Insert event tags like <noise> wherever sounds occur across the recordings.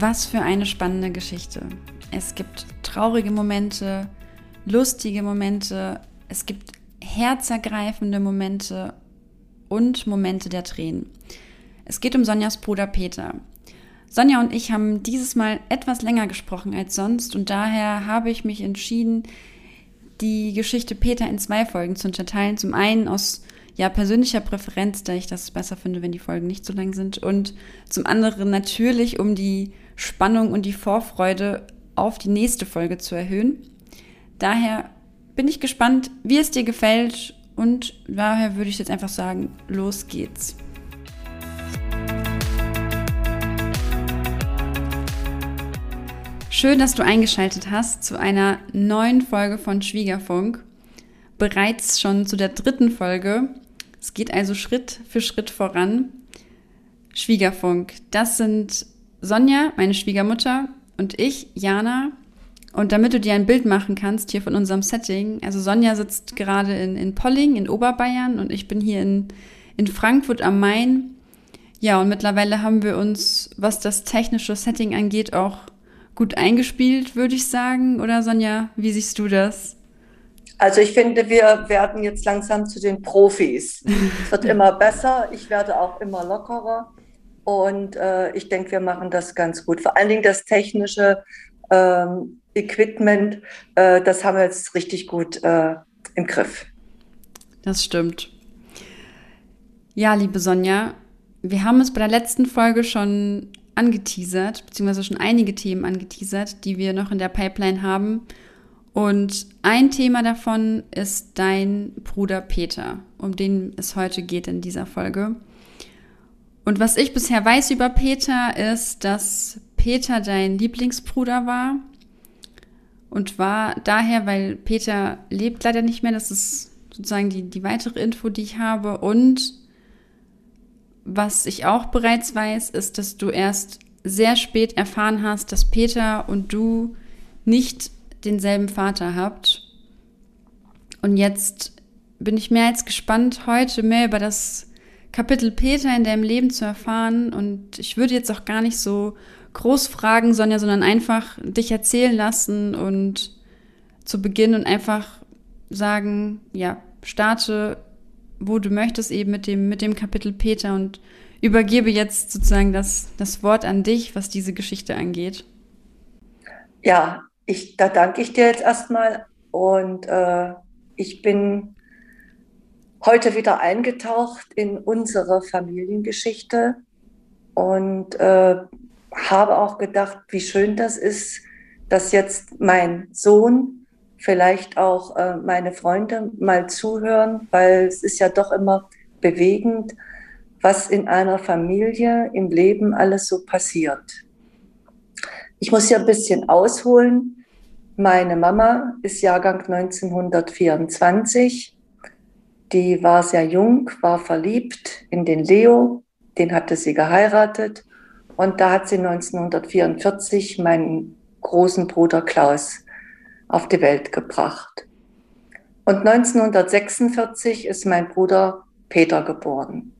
Was für eine spannende Geschichte. Es gibt traurige Momente, lustige Momente, es gibt herzergreifende Momente und Momente der Tränen. Es geht um Sonjas Bruder Peter. Sonja und ich haben dieses Mal etwas länger gesprochen als sonst und daher habe ich mich entschieden, die Geschichte Peter in zwei Folgen zu unterteilen. Zum einen aus ja, persönlicher Präferenz, da ich das besser finde, wenn die Folgen nicht so lang sind. Und zum anderen natürlich, um die Spannung und die Vorfreude auf die nächste Folge zu erhöhen. Daher bin ich gespannt, wie es dir gefällt. Und daher würde ich jetzt einfach sagen, los geht's. Schön, dass du eingeschaltet hast zu einer neuen Folge von Schwiegerfunk. Bereits schon zu der dritten Folge. Es geht also Schritt für Schritt voran. Schwiegerfunk, das sind Sonja, meine Schwiegermutter, und ich, Jana. Und damit du dir ein Bild machen kannst hier von unserem Setting, also Sonja sitzt gerade in, in Polling in Oberbayern und ich bin hier in, in Frankfurt am Main. Ja, und mittlerweile haben wir uns, was das technische Setting angeht, auch gut eingespielt, würde ich sagen. Oder Sonja, wie siehst du das? Also ich finde, wir werden jetzt langsam zu den Profis. es wird <laughs> immer besser, ich werde auch immer lockerer und äh, ich denke, wir machen das ganz gut. Vor allen Dingen das technische ähm, Equipment, äh, das haben wir jetzt richtig gut äh, im Griff. Das stimmt. Ja, liebe Sonja, wir haben es bei der letzten Folge schon angeteasert, beziehungsweise schon einige Themen angeteasert, die wir noch in der Pipeline haben. Und ein Thema davon ist dein Bruder Peter, um den es heute geht in dieser Folge. Und was ich bisher weiß über Peter ist, dass Peter dein Lieblingsbruder war und war daher, weil Peter lebt leider nicht mehr, das ist sozusagen die, die weitere Info, die ich habe. Und was ich auch bereits weiß, ist, dass du erst sehr spät erfahren hast, dass Peter und du nicht denselben Vater habt. Und jetzt bin ich mehr als gespannt, heute mehr über das Kapitel Peter in deinem Leben zu erfahren. Und ich würde jetzt auch gar nicht so groß fragen, Sonja, sondern einfach dich erzählen lassen und zu Beginn und einfach sagen, ja, starte wo du möchtest, eben mit dem, mit dem Kapitel Peter und übergebe jetzt sozusagen das, das Wort an dich, was diese Geschichte angeht. Ja, ich, da danke ich dir jetzt erstmal und äh, ich bin heute wieder eingetaucht in unsere Familiengeschichte und äh, habe auch gedacht, wie schön das ist, dass jetzt mein Sohn vielleicht auch äh, meine Freunde mal zuhören, weil es ist ja doch immer bewegend, was in einer Familie im Leben alles so passiert. Ich muss ja ein bisschen ausholen. Meine Mama ist Jahrgang 1924. Die war sehr jung, war verliebt in den Leo, den hatte sie geheiratet. Und da hat sie 1944 meinen großen Bruder Klaus auf die Welt gebracht. Und 1946 ist mein Bruder Peter geboren.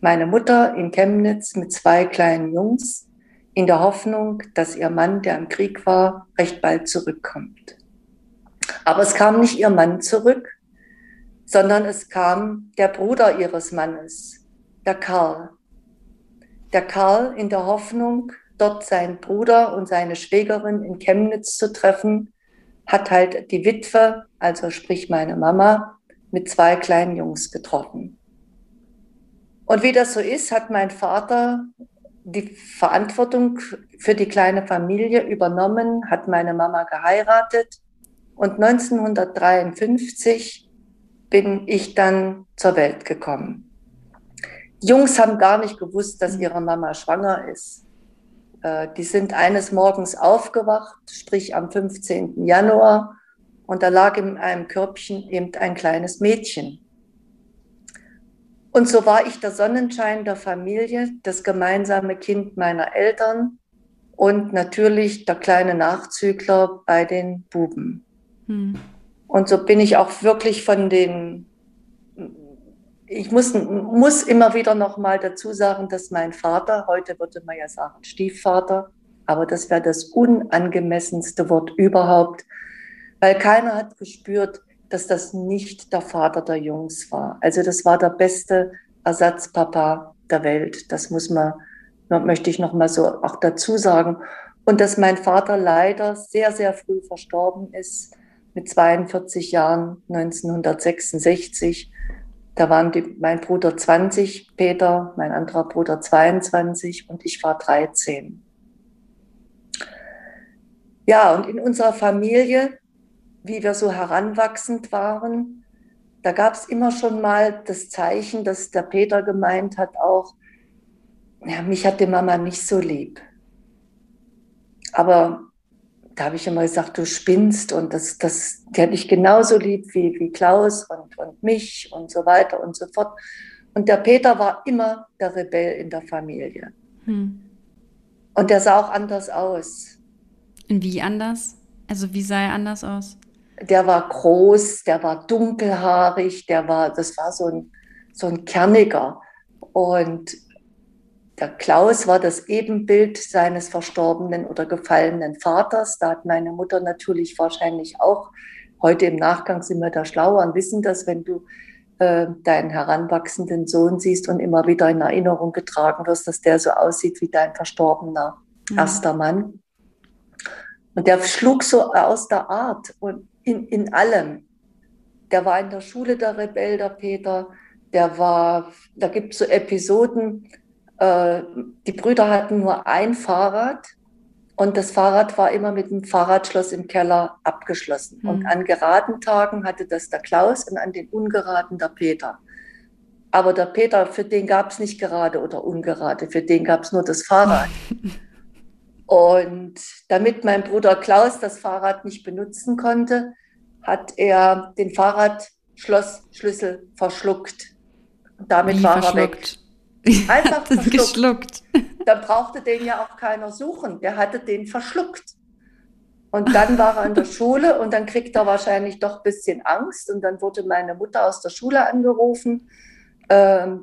Meine Mutter in Chemnitz mit zwei kleinen Jungs in der Hoffnung, dass ihr Mann, der im Krieg war, recht bald zurückkommt. Aber es kam nicht ihr Mann zurück, sondern es kam der Bruder ihres Mannes, der Karl. Der Karl in der Hoffnung, dort seinen Bruder und seine Schwägerin in Chemnitz zu treffen, hat halt die Witwe, also sprich meine Mama, mit zwei kleinen Jungs getroffen. Und wie das so ist, hat mein Vater die Verantwortung für die kleine Familie übernommen, hat meine Mama geheiratet und 1953 bin ich dann zur Welt gekommen. Die Jungs haben gar nicht gewusst, dass ihre Mama schwanger ist. Äh, die sind eines Morgens aufgewacht, sprich am 15. Januar, und da lag in einem Körbchen eben ein kleines Mädchen. Und so war ich der Sonnenschein der Familie, das gemeinsame Kind meiner Eltern und natürlich der kleine Nachzügler bei den Buben. Hm. Und so bin ich auch wirklich von den ich muss, muss immer wieder noch mal dazu sagen, dass mein Vater, heute würde man ja sagen Stiefvater, aber das wäre das unangemessenste Wort überhaupt, weil keiner hat gespürt, dass das nicht der Vater der Jungs war. Also das war der beste Ersatzpapa der Welt. Das muss man, möchte ich noch mal so auch dazu sagen. Und dass mein Vater leider sehr, sehr früh verstorben ist, mit 42 Jahren, 1966. Da waren die, mein Bruder 20, Peter, mein anderer Bruder 22 und ich war 13. Ja, und in unserer Familie wie wir so heranwachsend waren, da gab es immer schon mal das Zeichen, dass der Peter gemeint hat, auch, ja, mich hat die Mama nicht so lieb. Aber da habe ich immer gesagt, du spinnst und das, das, die hat dich genauso lieb wie, wie Klaus und, und mich und so weiter und so fort. Und der Peter war immer der Rebell in der Familie. Hm. Und der sah auch anders aus. Wie anders? Also wie sah er anders aus? Der war groß, der war dunkelhaarig, der war, das war so ein, so ein Kerniger. Und der Klaus war das Ebenbild seines verstorbenen oder gefallenen Vaters. Da hat meine Mutter natürlich wahrscheinlich auch, heute im Nachgang sind wir da schlauer und wissen das, wenn du äh, deinen heranwachsenden Sohn siehst und immer wieder in Erinnerung getragen wirst, dass der so aussieht wie dein verstorbener mhm. erster Mann. Und der schlug so aus der Art und in, in allem. Der war in der Schule der Rebell, der Peter. Der war, da gibt es so Episoden, äh, die Brüder hatten nur ein Fahrrad und das Fahrrad war immer mit dem Fahrradschloss im Keller abgeschlossen. Mhm. Und an geraden Tagen hatte das der Klaus und an den ungeraden der Peter. Aber der Peter, für den gab es nicht gerade oder ungerade, für den gab es nur das Fahrrad. <laughs> Und damit mein Bruder Klaus das Fahrrad nicht benutzen konnte, hat er den Fahrradschlossschlüssel verschluckt. Und damit Wie war verschluckt? er weg. Einfach verschluckt. geschluckt. <laughs> Da brauchte den ja auch keiner suchen. Der hatte den verschluckt. Und dann war er in der Schule und dann kriegt er wahrscheinlich doch ein bisschen Angst. Und dann wurde meine Mutter aus der Schule angerufen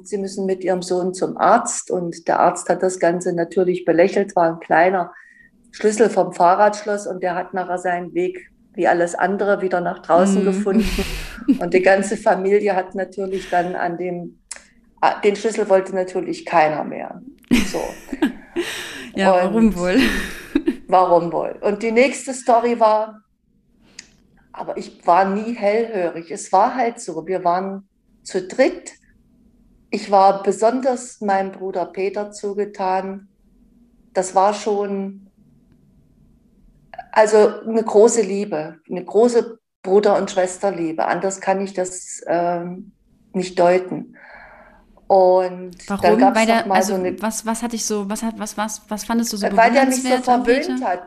sie müssen mit Ihrem Sohn zum Arzt. Und der Arzt hat das Ganze natürlich belächelt, war ein kleiner Schlüssel vom Fahrradschloss und der hat nachher seinen Weg wie alles andere wieder nach draußen mm. gefunden. <laughs> Und die ganze Familie hat natürlich dann an dem, ah, den Schlüssel wollte natürlich keiner mehr. So. <laughs> ja, und warum wohl? <laughs> warum wohl? Und die nächste Story war, aber ich war nie hellhörig. Es war halt so, wir waren zu dritt ich war besonders meinem Bruder Peter zugetan. Das war schon also eine große Liebe, eine große Bruder- und Schwesterliebe. Anders kann ich das ähm, nicht deuten. Und Warum? dann gab es mal also so eine. Was, was hatte ich so, was, hat, was, was, was fandest du so Weil der mich so verwöhnt hat.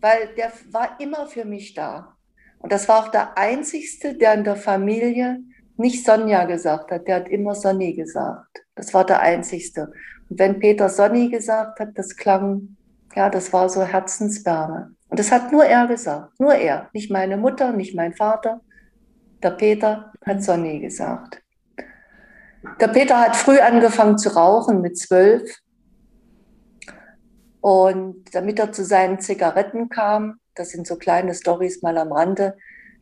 Weil der war immer für mich da. Und das war auch der Einzigste, der in der Familie nicht Sonja gesagt hat, der hat immer Sonny gesagt. Das war der einzigste. Und wenn Peter Sonny gesagt hat, das klang, ja, das war so Herzenswärme. Und das hat nur er gesagt, nur er, nicht meine Mutter, nicht mein Vater. Der Peter hat Sonny gesagt. Der Peter hat früh angefangen zu rauchen mit zwölf. Und damit er zu seinen Zigaretten kam, das sind so kleine Stories mal am Rande,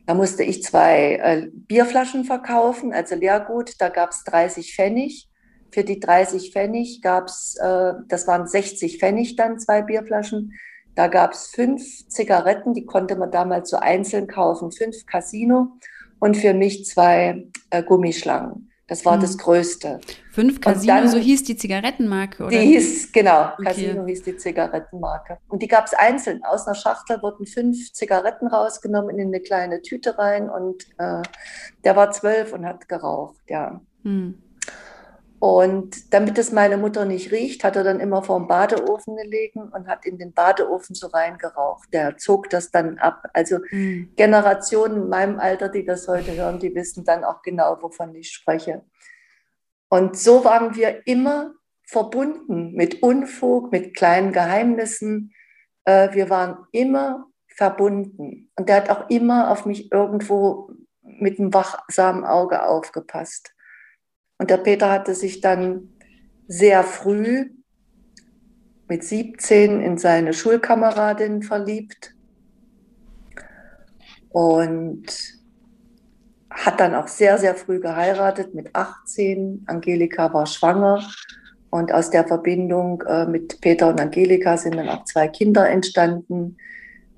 da musste ich zwei äh, Bierflaschen verkaufen, also Leergut. Da gab es 30 Pfennig. Für die 30 Pfennig gab es, äh, das waren 60 Pfennig dann, zwei Bierflaschen. Da gab es fünf Zigaretten, die konnte man damals so einzeln kaufen, fünf Casino und für mich zwei äh, Gummischlangen. Das war mhm. das Größte. Fünf Casino, dann, so hieß die Zigarettenmarke, oder? Die hieß, genau, okay. Casino hieß die Zigarettenmarke. Und die gab es einzeln. Aus einer Schachtel wurden fünf Zigaretten rausgenommen in eine kleine Tüte rein und äh, der war zwölf und hat geraucht, ja. Mhm. Und damit es meine Mutter nicht riecht, hat er dann immer vor dem Badeofen gelegen und hat in den Badeofen so reingeraucht. Der zog das dann ab. Also mhm. Generationen in meinem Alter, die das heute hören, die wissen dann auch genau, wovon ich spreche. Und so waren wir immer verbunden mit Unfug, mit kleinen Geheimnissen. Äh, wir waren immer verbunden. Und der hat auch immer auf mich irgendwo mit einem wachsamen Auge aufgepasst. Und der Peter hatte sich dann sehr früh mit 17 in seine Schulkameradin verliebt und hat dann auch sehr, sehr früh geheiratet mit 18. Angelika war schwanger und aus der Verbindung äh, mit Peter und Angelika sind dann auch zwei Kinder entstanden.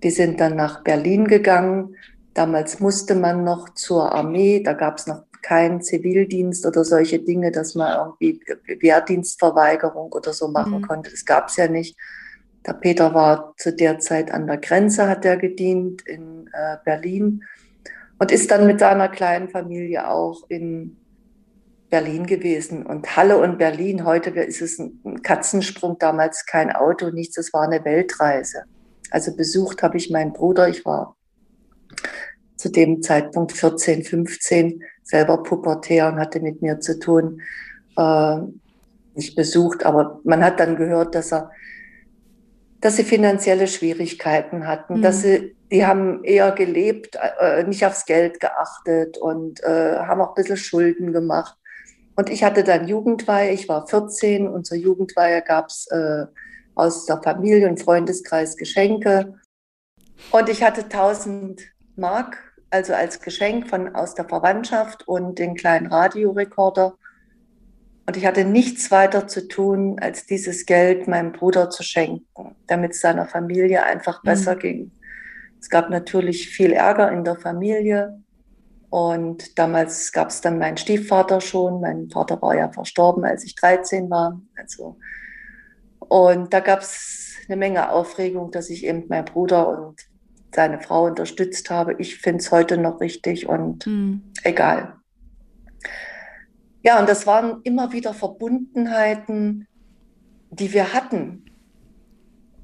Die sind dann nach Berlin gegangen. Damals musste man noch zur Armee, da gab es noch keinen Zivildienst oder solche Dinge, dass man irgendwie Wehrdienstverweigerung oder so machen mhm. konnte. Das gab es ja nicht. Der Peter war zu der Zeit an der Grenze, hat er gedient in äh, Berlin und ist dann mit seiner kleinen Familie auch in Berlin gewesen. Und Halle und Berlin, heute ist es ein Katzensprung, damals kein Auto, nichts, es war eine Weltreise. Also besucht habe ich meinen Bruder, ich war zu dem Zeitpunkt 14, 15, selber pubertär und hatte mit mir zu tun. Äh, nicht besucht, aber man hat dann gehört, dass er dass sie finanzielle Schwierigkeiten hatten, mhm. dass sie, die haben eher gelebt, äh, nicht aufs Geld geachtet und äh, haben auch ein bisschen Schulden gemacht. Und ich hatte dann Jugendweihe, ich war 14 und zur Jugendweihe gab es äh, aus der Familie und Freundeskreis Geschenke. Und ich hatte 1000 Mark, also als Geschenk von, aus der Verwandtschaft und den kleinen Radiorekorder. Und ich hatte nichts weiter zu tun, als dieses Geld meinem Bruder zu schenken, damit es seiner Familie einfach mhm. besser mhm. ging. Es gab natürlich viel Ärger in der Familie. Und damals gab es dann meinen Stiefvater schon. Mein Vater war ja verstorben, als ich 13 war. Also, und da gab es eine Menge Aufregung, dass ich eben meinen Bruder und seine Frau unterstützt habe. Ich finde es heute noch richtig und mhm. egal. Ja, und das waren immer wieder Verbundenheiten, die wir hatten.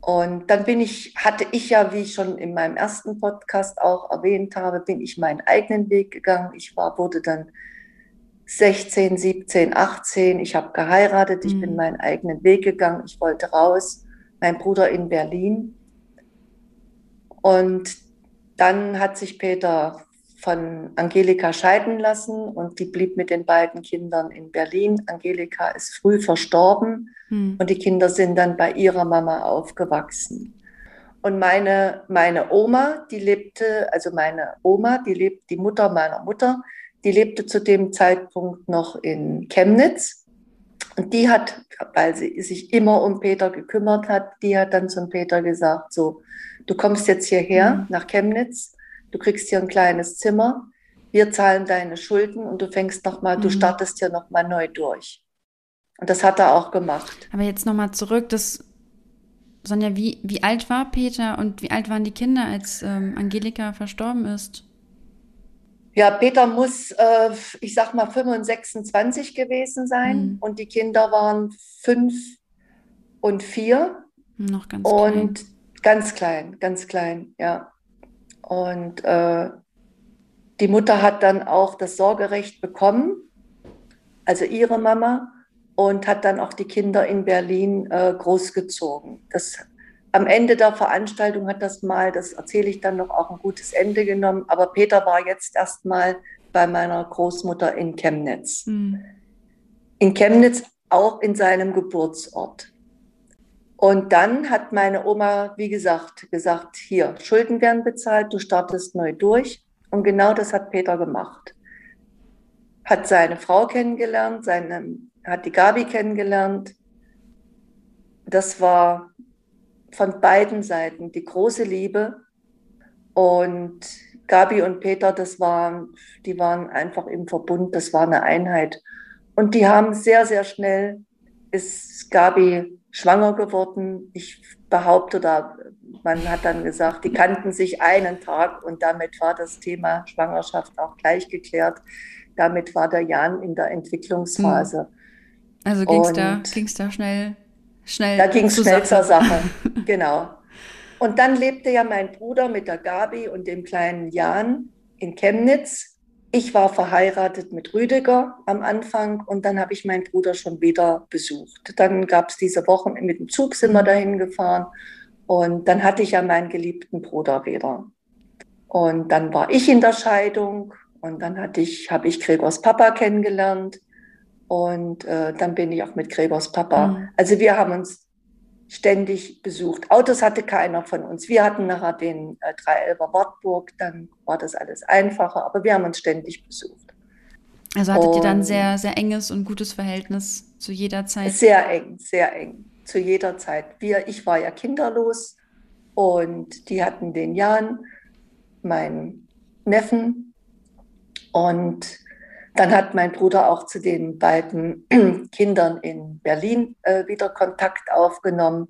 Und dann bin ich, hatte ich ja, wie ich schon in meinem ersten Podcast auch erwähnt habe, bin ich meinen eigenen Weg gegangen. Ich war, wurde dann 16, 17, 18. Ich habe geheiratet. Ich mhm. bin meinen eigenen Weg gegangen. Ich wollte raus. Mein Bruder in Berlin. Und dann hat sich Peter von Angelika scheiden lassen und die blieb mit den beiden Kindern in Berlin. Angelika ist früh verstorben hm. und die Kinder sind dann bei ihrer Mama aufgewachsen. Und meine, meine Oma, die lebte, also meine Oma, die lebt, die Mutter meiner Mutter, die lebte zu dem Zeitpunkt noch in Chemnitz. Und die hat, weil sie sich immer um Peter gekümmert hat, die hat dann zum Peter gesagt, so, du kommst jetzt hierher mhm. nach Chemnitz du kriegst hier ein kleines Zimmer, wir zahlen deine Schulden und du fängst nochmal, mhm. du startest hier nochmal neu durch. Und das hat er auch gemacht. Aber jetzt nochmal zurück, das, Sonja, wie, wie alt war Peter und wie alt waren die Kinder, als ähm, Angelika verstorben ist? Ja, Peter muss, äh, ich sag mal, 25 gewesen sein mhm. und die Kinder waren fünf und vier. Noch ganz klein. Ganz klein, ganz klein, ja. Und äh, die Mutter hat dann auch das Sorgerecht bekommen, also ihre Mama, und hat dann auch die Kinder in Berlin äh, großgezogen. Das, am Ende der Veranstaltung hat das mal, das erzähle ich dann noch, auch ein gutes Ende genommen. Aber Peter war jetzt erstmal bei meiner Großmutter in Chemnitz. Mhm. In Chemnitz auch in seinem Geburtsort. Und dann hat meine Oma, wie gesagt, gesagt, hier, Schulden werden bezahlt, du startest neu durch. Und genau das hat Peter gemacht. Hat seine Frau kennengelernt, seine, hat die Gabi kennengelernt. Das war von beiden Seiten die große Liebe. Und Gabi und Peter, das waren, die waren einfach im Verbund, das war eine Einheit. Und die haben sehr, sehr schnell, ist Gabi schwanger geworden. Ich behaupte, da man hat dann gesagt, die kannten sich einen Tag und damit war das Thema Schwangerschaft auch gleich geklärt. Damit war der Jan in der Entwicklungsphase. Hm. Also ging es da, ging's da schnell, schnell. Da ging es schnell zur Sache, <laughs> genau. Und dann lebte ja mein Bruder mit der Gabi und dem kleinen Jan in Chemnitz ich war verheiratet mit Rüdiger am Anfang und dann habe ich meinen Bruder schon wieder besucht. Dann gab es diese Wochen mit dem Zug sind wir dahin gefahren und dann hatte ich ja meinen geliebten Bruder wieder. Und dann war ich in der Scheidung und dann hatte ich, habe ich Gregors Papa kennengelernt und äh, dann bin ich auch mit Gregors Papa. Mhm. Also wir haben uns ständig besucht. Autos hatte keiner von uns. Wir hatten nachher den äh, 311er Wartburg, dann war das alles einfacher, aber wir haben uns ständig besucht. Also hattet und ihr dann sehr, sehr enges und gutes Verhältnis zu jeder Zeit? Sehr eng, sehr eng, zu jeder Zeit. Wir, ich war ja kinderlos und die hatten den Jan, meinen Neffen. Und dann hat mein Bruder auch zu den beiden <clears throat> Kindern in Berlin äh, wieder Kontakt aufgenommen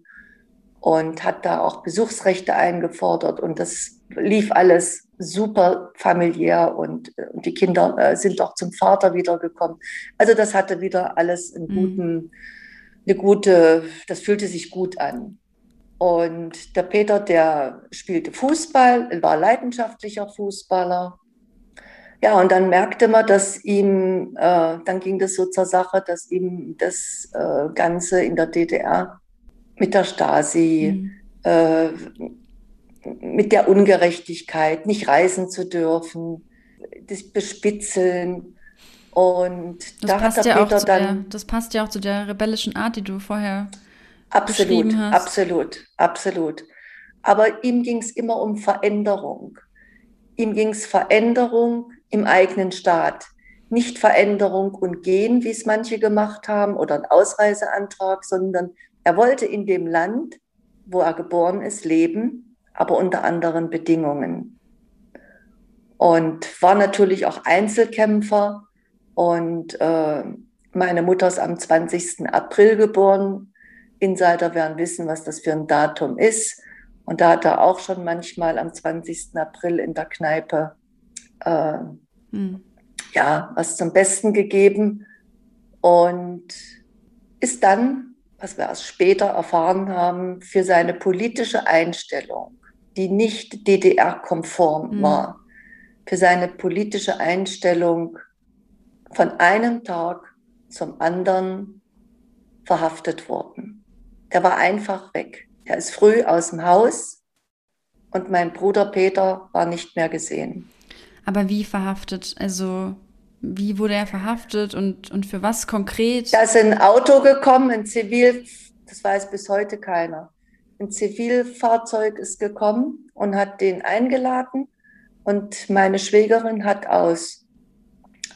und hat da auch Besuchsrechte eingefordert. Und das lief alles super familiär und, und die Kinder äh, sind auch zum Vater wiedergekommen. Also das hatte wieder alles einen mhm. guten, mhm. eine gute, das fühlte sich gut an. Und der Peter, der spielte Fußball, war leidenschaftlicher Fußballer. Ja, und dann merkte man, dass ihm, äh, dann ging das so zur Sache, dass ihm das äh, Ganze in der DDR mit der Stasi, mhm. äh, mit der Ungerechtigkeit, nicht reisen zu dürfen, das Bespitzeln. Und das da hat der ja Peter dann. Der, das passt ja auch zu der rebellischen Art, die du vorher absolut, hast. Absolut, absolut. Aber ihm ging es immer um Veränderung. Ihm ging es Veränderung im eigenen Staat. Nicht Veränderung und Gehen, wie es manche gemacht haben, oder ein Ausreiseantrag, sondern er wollte in dem Land, wo er geboren ist, leben, aber unter anderen Bedingungen. Und war natürlich auch Einzelkämpfer. Und äh, meine Mutter ist am 20. April geboren. Insider werden wissen, was das für ein Datum ist. Und da hat er auch schon manchmal am 20. April in der Kneipe äh, hm. ja, was zum Besten gegeben und ist dann, was wir erst später erfahren haben, für seine politische Einstellung, die nicht DDR-konform hm. war, für seine politische Einstellung von einem Tag zum anderen verhaftet worden. Der war einfach weg. Er ist früh aus dem Haus und mein Bruder Peter war nicht mehr gesehen. Aber wie verhaftet? Also wie wurde er verhaftet und, und für was konkret? Da ist ein Auto gekommen, ein Zivil, das weiß bis heute keiner. Ein Zivilfahrzeug ist gekommen und hat den eingeladen. Und meine Schwägerin hat aus,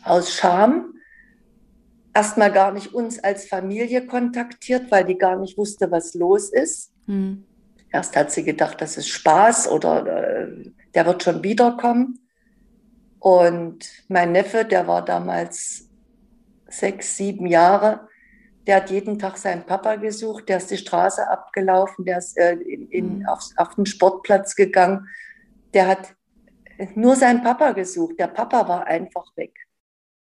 aus Scham erstmal gar nicht uns als Familie kontaktiert, weil die gar nicht wusste, was los ist. Hm. Erst hat sie gedacht, das ist Spaß oder äh, der wird schon wiederkommen. Und mein Neffe, der war damals sechs, sieben Jahre, der hat jeden Tag seinen Papa gesucht, der ist die Straße abgelaufen, der ist äh, in, in, mhm. auf, auf den Sportplatz gegangen. Der hat nur seinen Papa gesucht. Der Papa war einfach weg.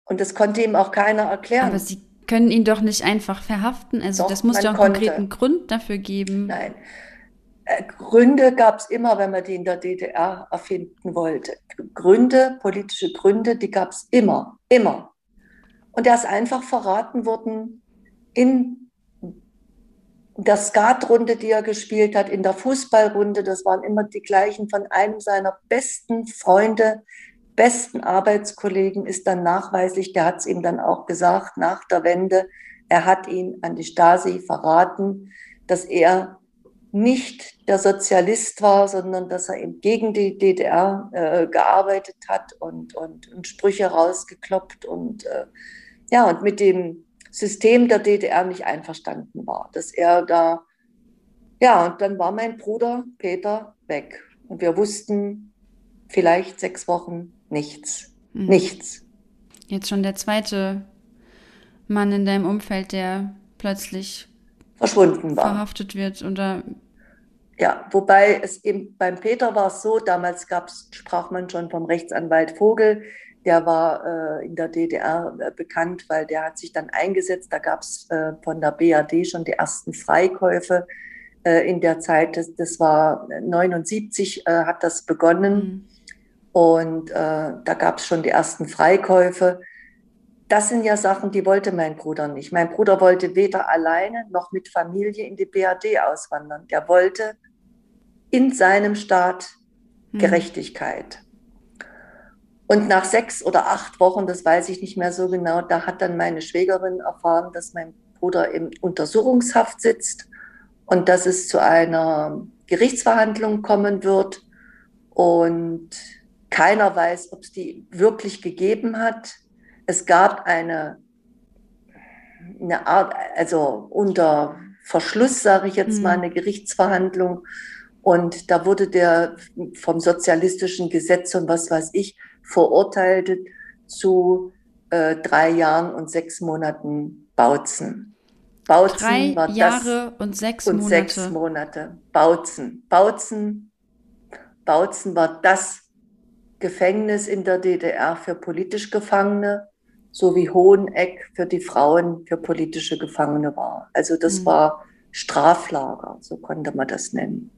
Und das konnte ihm auch keiner erklären. Aber Sie können ihn doch nicht einfach verhaften. Also doch, das muss ja auch einen konkreten Grund dafür geben. Nein. Äh, Gründe gab es immer, wenn man die in der DDR erfinden wollte. Gründe, politische Gründe, die gab es immer, immer. Und er ist einfach verraten worden in der Skatrunde, die er gespielt hat, in der Fußballrunde. Das waren immer die gleichen von einem seiner besten Freunde, besten Arbeitskollegen, ist dann nachweislich, der hat es ihm dann auch gesagt, nach der Wende, er hat ihn an die Stasi verraten, dass er nicht der Sozialist war, sondern dass er eben gegen die DDR äh, gearbeitet hat und, und, und, Sprüche rausgekloppt und äh, ja, und mit dem System der DDR nicht einverstanden war, dass er da, ja, und dann war mein Bruder Peter weg und wir wussten vielleicht sechs Wochen nichts, mhm. nichts. Jetzt schon der zweite Mann in deinem Umfeld, der plötzlich verschwunden war. Verhaftet wird oder ja, wobei es eben beim Peter war es so, damals gab's, sprach man schon vom Rechtsanwalt Vogel, der war äh, in der DDR äh, bekannt, weil der hat sich dann eingesetzt. Da gab es äh, von der BAD schon die ersten Freikäufe äh, in der Zeit. Das, das war 79 äh, hat das begonnen. Mhm. Und äh, da gab es schon die ersten Freikäufe das sind ja Sachen, die wollte mein Bruder nicht. Mein Bruder wollte weder alleine noch mit Familie in die BRD auswandern. Der wollte in seinem Staat hm. Gerechtigkeit. Und nach sechs oder acht Wochen, das weiß ich nicht mehr so genau, da hat dann meine Schwägerin erfahren, dass mein Bruder im Untersuchungshaft sitzt und dass es zu einer Gerichtsverhandlung kommen wird und keiner weiß, ob es die wirklich gegeben hat. Es gab eine, eine Art, also unter Verschluss, sage ich jetzt mhm. mal, eine Gerichtsverhandlung. Und da wurde der vom sozialistischen Gesetz und was weiß ich verurteilt zu äh, drei Jahren und sechs Monaten Bautzen. Bautzen drei war Jahre und sechs und Monate. sechs Monate. Bautzen. Bautzen. Bautzen war das Gefängnis in der DDR für politisch Gefangene, so wie Hoheneck für die Frauen für politische Gefangene war. Also das mhm. war Straflager, so konnte man das nennen.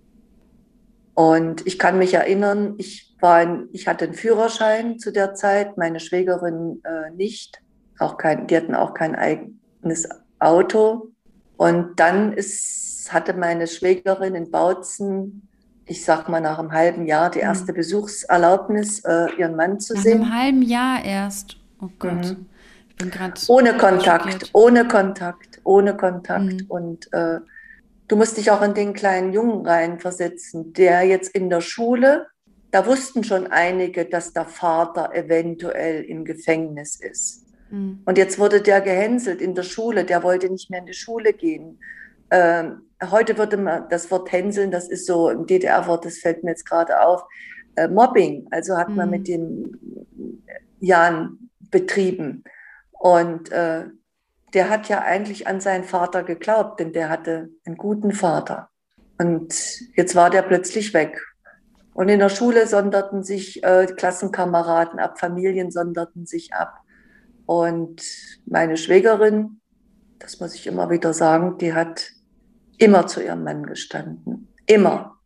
Und ich kann mich erinnern, ich, war ein, ich hatte einen Führerschein zu der Zeit, meine Schwägerin äh, nicht. Auch kein, die hatten auch kein eigenes Auto. Und dann ist, hatte meine Schwägerin in Bautzen ich sag mal, nach einem halben Jahr die mhm. erste mhm. Besuchserlaubnis, äh, ihren Mann zu nach sehen. Nach einem halben Jahr erst. Oh Gott. Mhm. Ich bin gerade. Ohne Kontakt, ohne Kontakt, ohne Kontakt. Mhm. Und äh, du musst dich auch in den kleinen Jungen reinversetzen, der jetzt in der Schule, da wussten schon einige, dass der Vater eventuell im Gefängnis ist. Mhm. Und jetzt wurde der gehänselt in der Schule, der wollte nicht mehr in die Schule gehen. Ähm, heute würde man das Wort hänseln, das ist so ein DDR-Wort, das fällt mir jetzt gerade auf, äh, Mobbing, also hat mhm. man mit dem Jan betrieben. Und äh, der hat ja eigentlich an seinen Vater geglaubt, denn der hatte einen guten Vater. Und jetzt war der plötzlich weg. Und in der Schule sonderten sich äh, Klassenkameraden ab, Familien sonderten sich ab. Und meine Schwägerin, das muss ich immer wieder sagen, die hat immer zu ihrem Mann gestanden. Immer.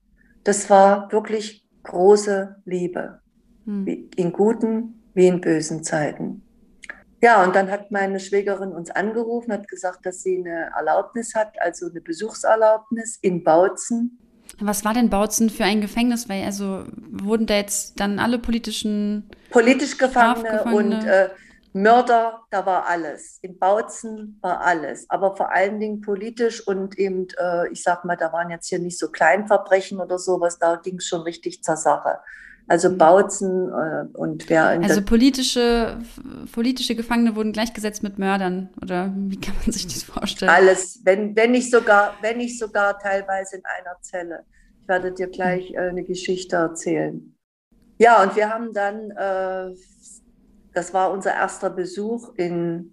Das war wirklich große Liebe. Hm. In guten wie in bösen Zeiten. Ja, und dann hat meine Schwägerin uns angerufen, hat gesagt, dass sie eine Erlaubnis hat, also eine Besuchserlaubnis in Bautzen. Was war denn Bautzen für ein Gefängnis? Weil also wurden da jetzt dann alle politischen politisch Gefangene und äh, Mörder, da war alles. In Bautzen war alles. Aber vor allen Dingen politisch und eben, äh, ich sag mal, da waren jetzt hier nicht so Kleinverbrechen oder sowas, da ging es schon richtig zur Sache. Also mhm. Bautzen äh, und wer in Also politische, politische Gefangene wurden gleichgesetzt mit Mördern, oder wie kann man sich das vorstellen? Alles, wenn, wenn nicht sogar, wenn nicht sogar teilweise in einer Zelle. Ich werde dir gleich äh, eine Geschichte erzählen. Ja, und wir haben dann äh, das war unser erster Besuch in,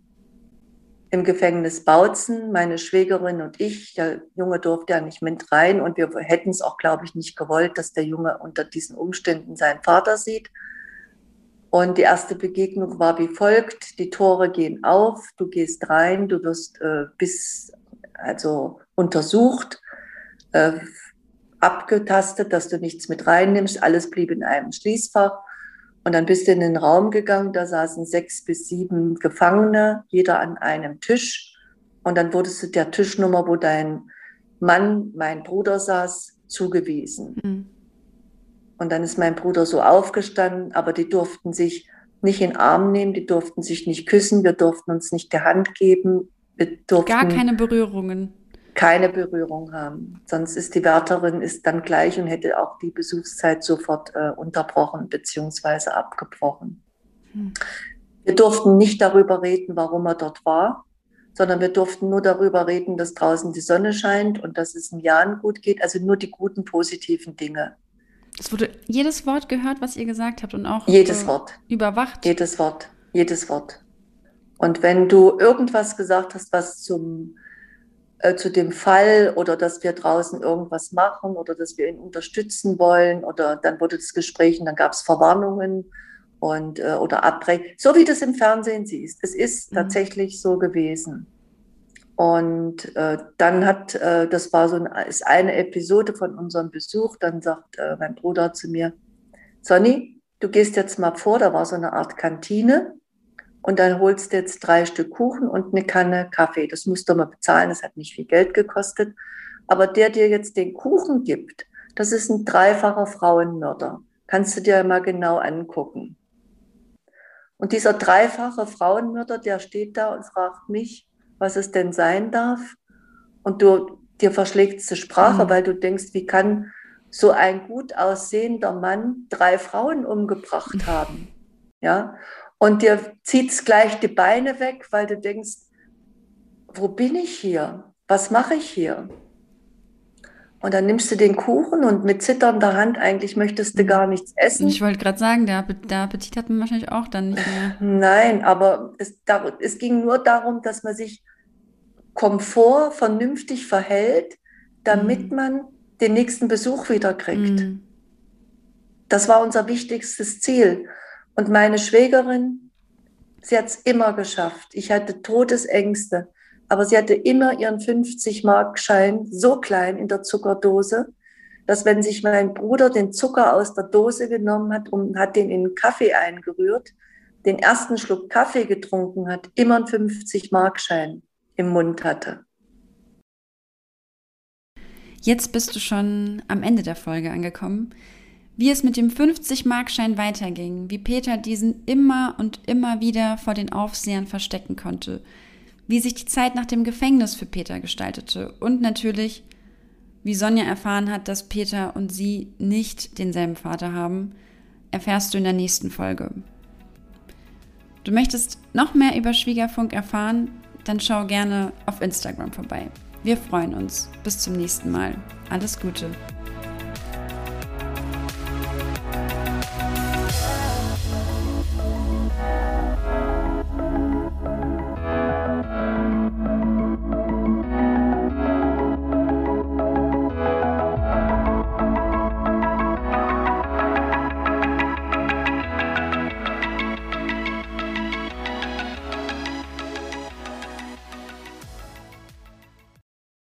im Gefängnis Bautzen, meine Schwägerin und ich. Der Junge durfte ja nicht mit rein und wir hätten es auch, glaube ich, nicht gewollt, dass der Junge unter diesen Umständen seinen Vater sieht. Und die erste Begegnung war wie folgt: Die Tore gehen auf, du gehst rein, du wirst äh, bis also untersucht, äh, abgetastet, dass du nichts mit reinnimmst. Alles blieb in einem Schließfach. Und dann bist du in den Raum gegangen, da saßen sechs bis sieben Gefangene, jeder an einem Tisch. Und dann wurdest du der Tischnummer, wo dein Mann, mein Bruder saß, zugewiesen. Mhm. Und dann ist mein Bruder so aufgestanden, aber die durften sich nicht in den Arm nehmen, die durften sich nicht küssen, wir durften uns nicht die Hand geben. Wir durften Gar keine Berührungen keine Berührung haben. Sonst ist die Wärterin ist dann gleich und hätte auch die Besuchszeit sofort äh, unterbrochen bzw. abgebrochen. Hm. Wir durften nicht darüber reden, warum er dort war, sondern wir durften nur darüber reden, dass draußen die Sonne scheint und dass es im Jahren gut geht. Also nur die guten, positiven Dinge. Es wurde jedes Wort gehört, was ihr gesagt habt und auch jedes äh, Wort überwacht. Jedes Wort, jedes Wort. Und wenn du irgendwas gesagt hast, was zum äh, zu dem Fall oder dass wir draußen irgendwas machen oder dass wir ihn unterstützen wollen oder dann wurde das Gespräch und dann gab es Verwarnungen und äh, oder Abbrechen, so wie das im Fernsehen siehst. Es ist mhm. tatsächlich so gewesen. Und äh, dann hat, äh, das war so ein, ist eine Episode von unserem Besuch, dann sagt äh, mein Bruder zu mir, Sonny, du gehst jetzt mal vor, da war so eine Art Kantine und dann holst du jetzt drei Stück Kuchen und eine Kanne Kaffee. Das musst du mal bezahlen, das hat nicht viel Geld gekostet. Aber der dir jetzt den Kuchen gibt, das ist ein dreifacher Frauenmörder. Kannst du dir mal genau angucken. Und dieser dreifache Frauenmörder, der steht da und fragt mich, was es denn sein darf. Und du dir verschlägt die Sprache, Mhm. weil du denkst, wie kann so ein gut aussehender Mann drei Frauen umgebracht haben? Ja, und dir zieht's gleich die Beine weg, weil du denkst, wo bin ich hier? Was mache ich hier? Und dann nimmst du den Kuchen und mit zitternder Hand eigentlich möchtest du gar nichts essen. Ich wollte gerade sagen, der, der Appetit hat man wahrscheinlich auch dann nicht mehr. Nein, aber es, es ging nur darum, dass man sich Komfort vernünftig verhält, damit Mhm. man den nächsten Besuch wieder kriegt. Mhm. Das war unser wichtigstes Ziel. Und meine Schwägerin, sie hat es immer geschafft. Ich hatte Todesängste, aber sie hatte immer ihren 50-Mark-Schein so klein in der Zuckerdose, dass wenn sich mein Bruder den Zucker aus der Dose genommen hat und hat den in Kaffee eingerührt, den ersten Schluck Kaffee getrunken hat, immer einen 50-Mark-Schein im Mund hatte. Jetzt bist du schon am Ende der Folge angekommen. Wie es mit dem 50-Markschein weiterging, wie Peter diesen immer und immer wieder vor den Aufsehern verstecken konnte, wie sich die Zeit nach dem Gefängnis für Peter gestaltete und natürlich, wie Sonja erfahren hat, dass Peter und sie nicht denselben Vater haben, erfährst du in der nächsten Folge. Du möchtest noch mehr über Schwiegerfunk erfahren? Dann schau gerne auf Instagram vorbei. Wir freuen uns. Bis zum nächsten Mal. Alles Gute.